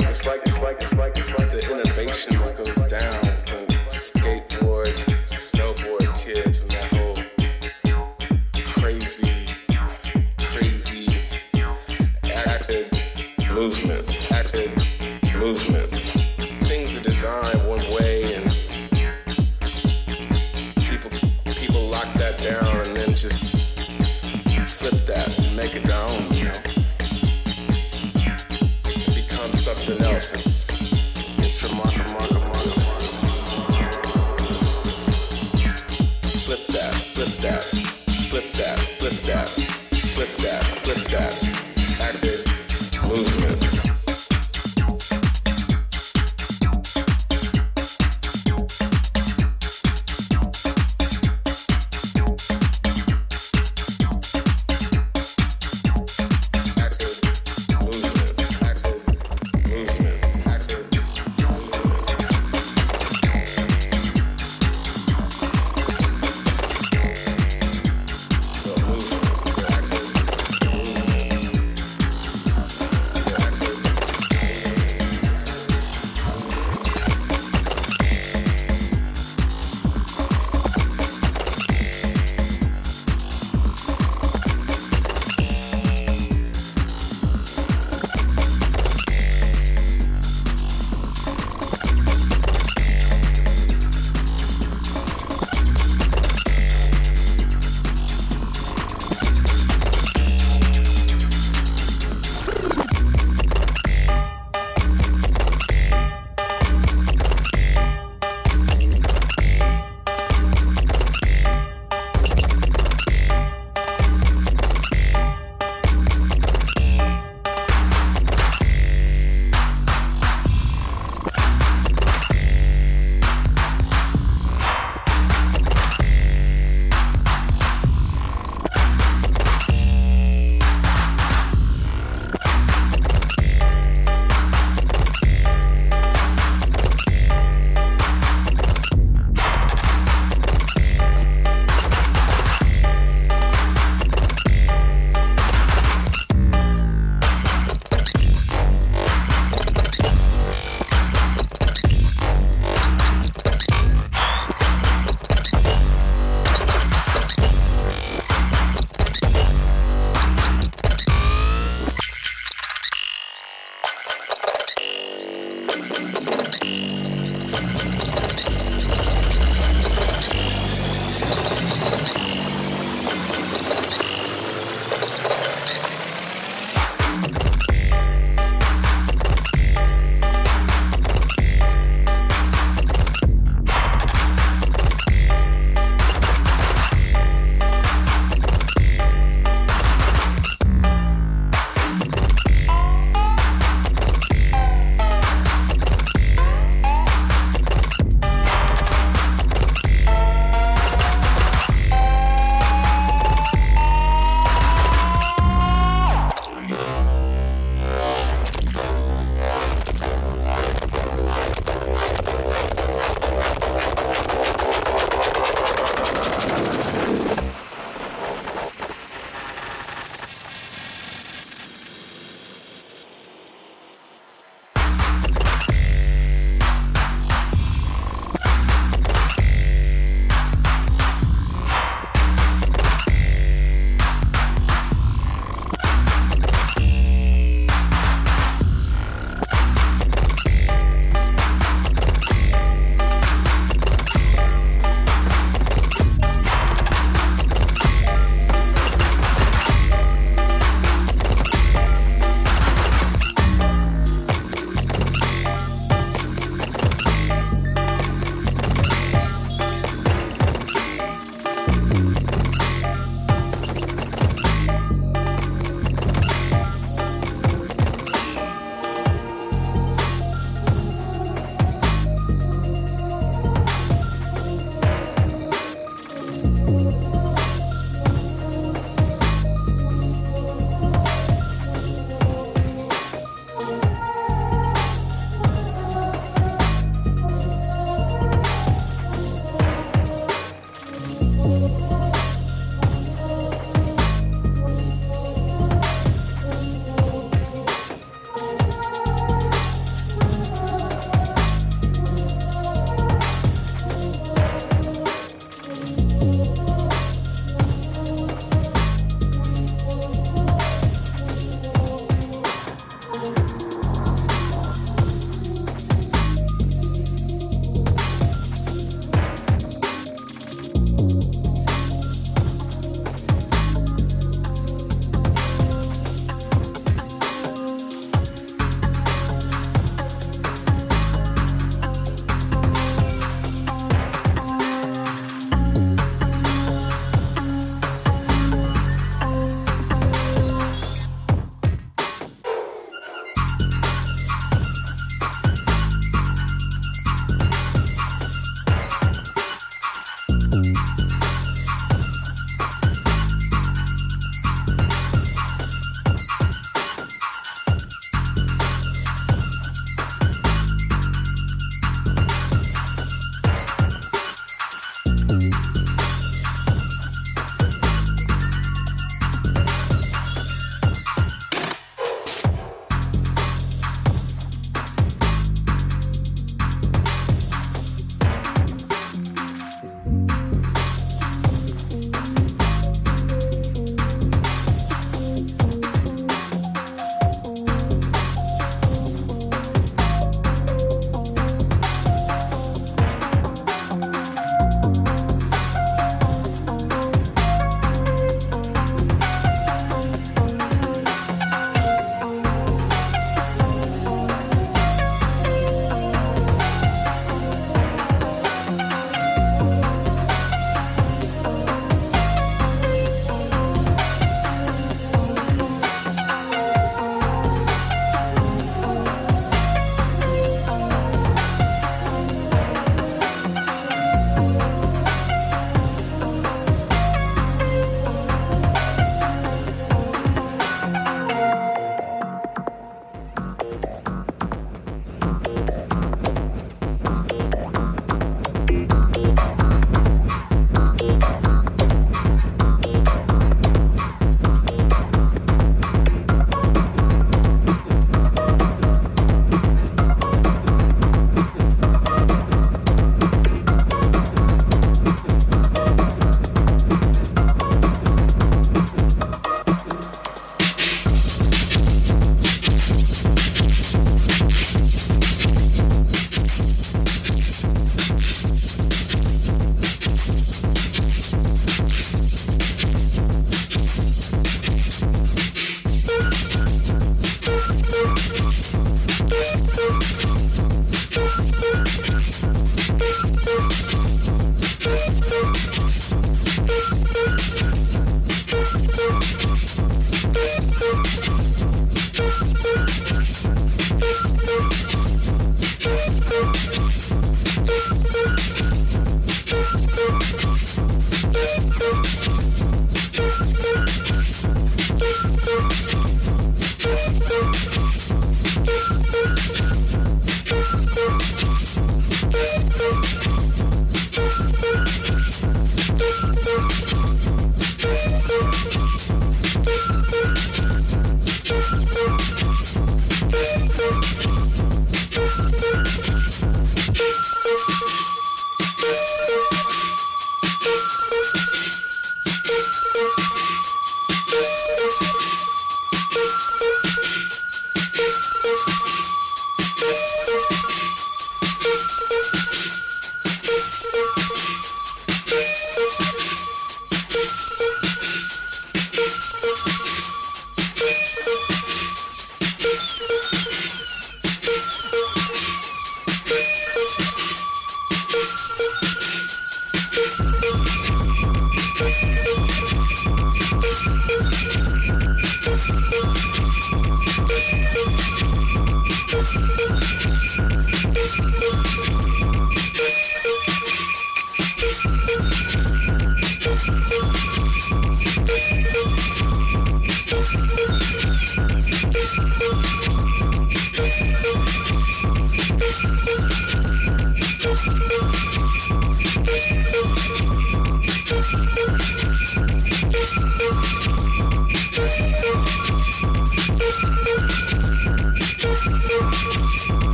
like it's like it's like it's like it's like the innovation that goes Thank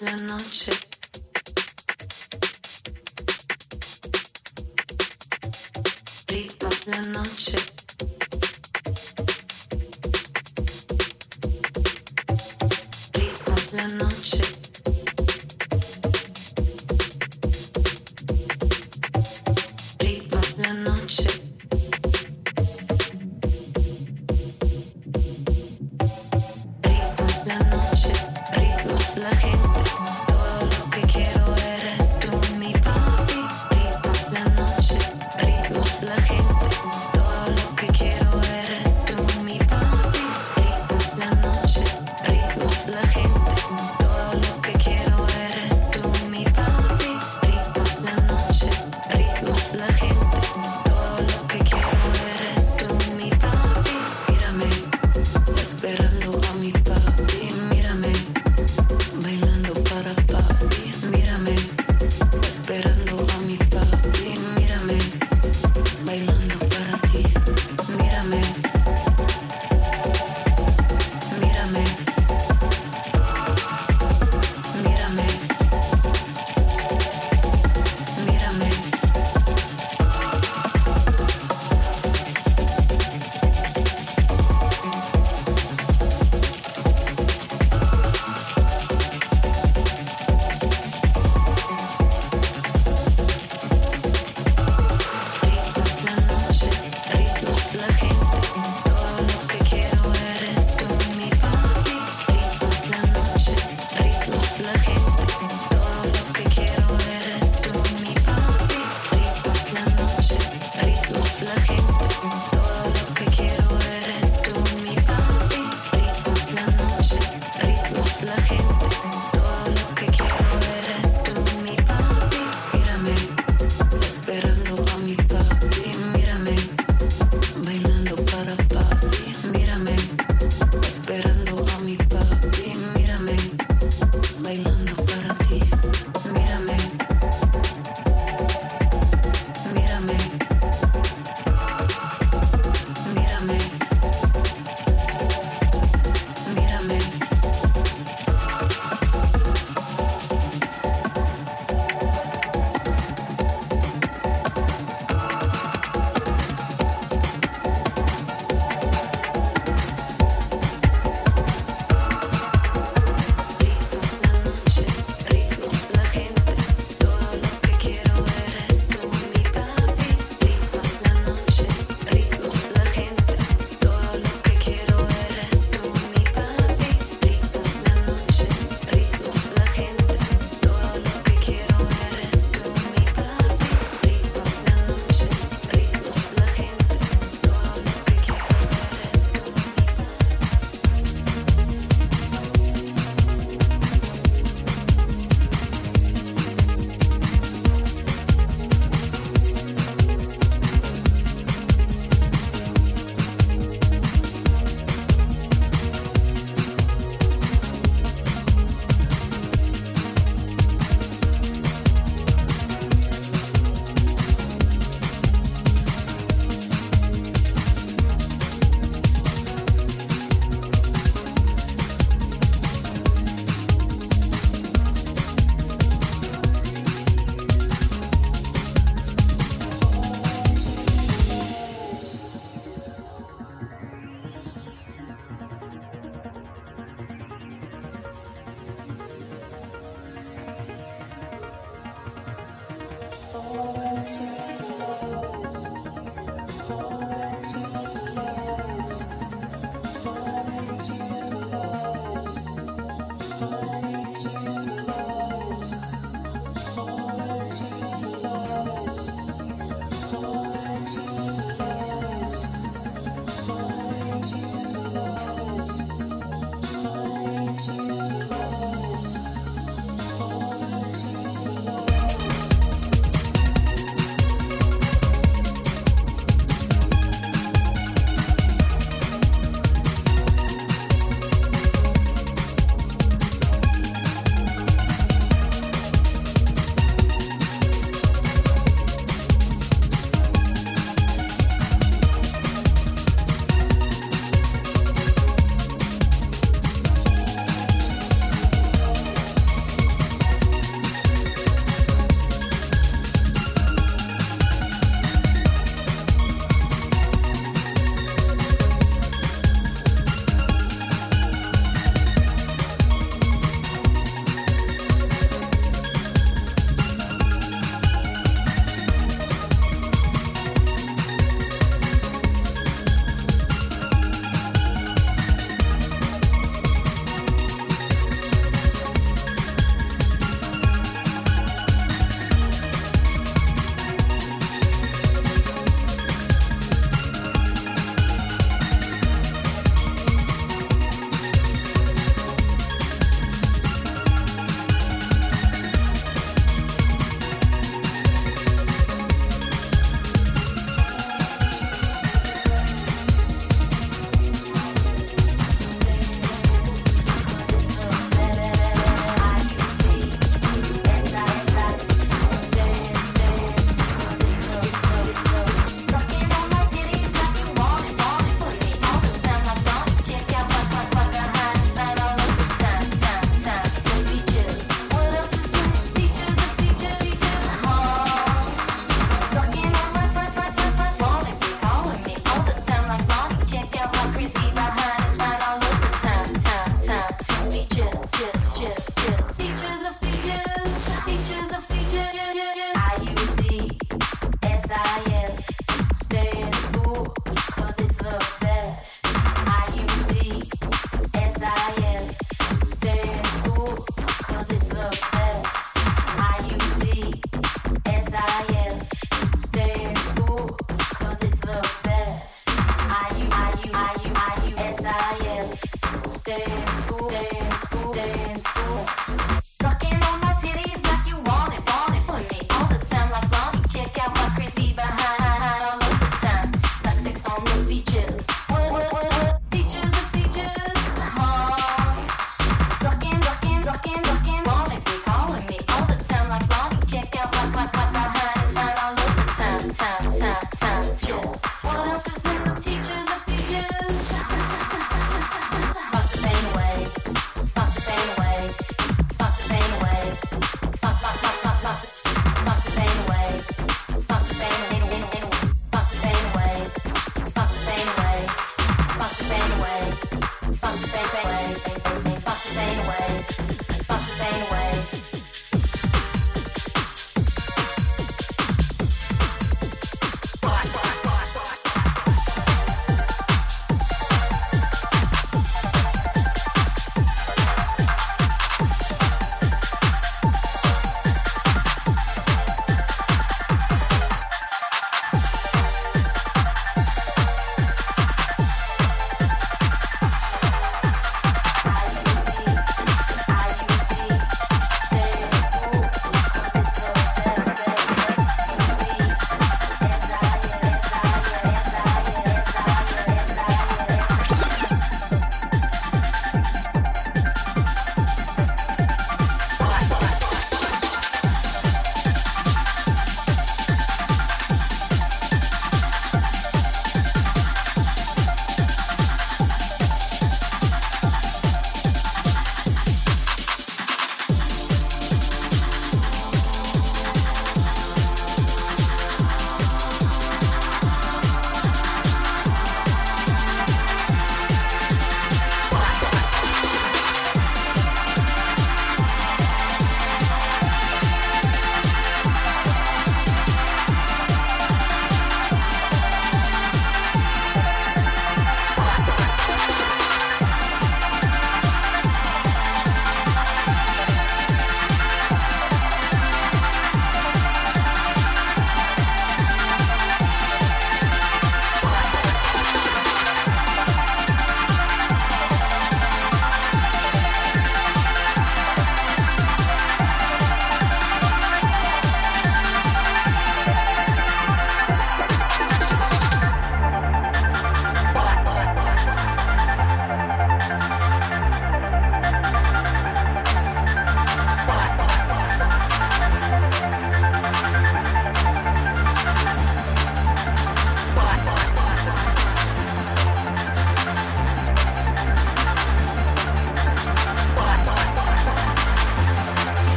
la noche. Ripa la noche.